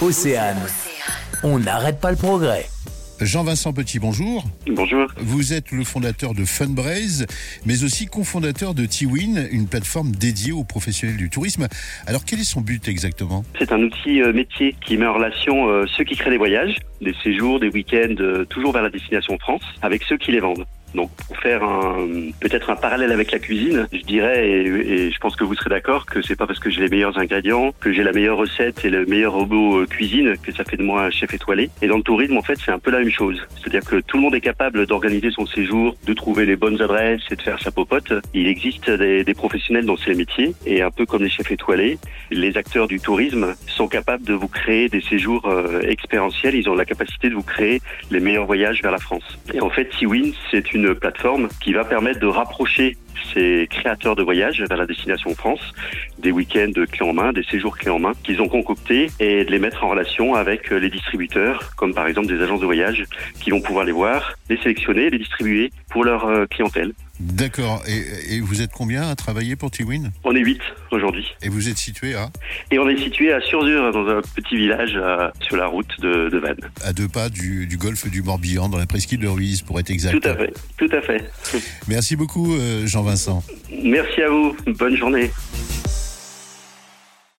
Océane. On n'arrête pas le progrès. Jean-Vincent Petit, bonjour. Bonjour. Vous êtes le fondateur de Funbraise, mais aussi cofondateur de Tiwin, une plateforme dédiée aux professionnels du tourisme. Alors, quel est son but exactement? C'est un outil euh, métier qui met en relation euh, ceux qui créent des voyages, des séjours, des week-ends, euh, toujours vers la destination France, avec ceux qui les vendent. Donc pour faire peut-être un parallèle avec la cuisine, je dirais et, je pense que vous serez d'accord que c'est pas parce que j'ai les meilleurs ingrédients, que j'ai la meilleure recette et le meilleur robot euh, cuisine que ça fait de moi un chef étoilé. Et dans le tourisme en fait c'est un peu la même chose. C'est-à-dire que tout le monde est capable d'organiser son séjour, de trouver les bonnes adresses et de faire sa popote. Il existe des, des professionnels dans ces métiers et un peu comme les chefs étoilés, les acteurs du tourisme sont capables de vous créer des séjours euh, expérientiels. Ils ont la capacité de vous créer les meilleurs voyages vers la France. Et en fait, Tiwin, c'est une plateforme qui va permettre de rapprocher ces créateurs de voyages vers la destination France, des week-ends clés en main, des séjours clés en main qu'ils ont concoctés et de les mettre en relation avec les distributeurs, comme par exemple des agences de voyage qui vont pouvoir les voir, les sélectionner, les distribuer pour leur euh, clientèle. D'accord. Et, et, vous êtes combien à travailler pour Tiwin On est 8 aujourd'hui. Et vous êtes situé à? Et on est situé à Surzur, dans un petit village euh, sur la route de, de Vannes. À deux pas du, du golfe du Morbihan, dans la presqu'île de Ruiz, pour être exact. Tout à fait, tout à fait. Merci beaucoup, euh, Merci à vous. Bonne journée.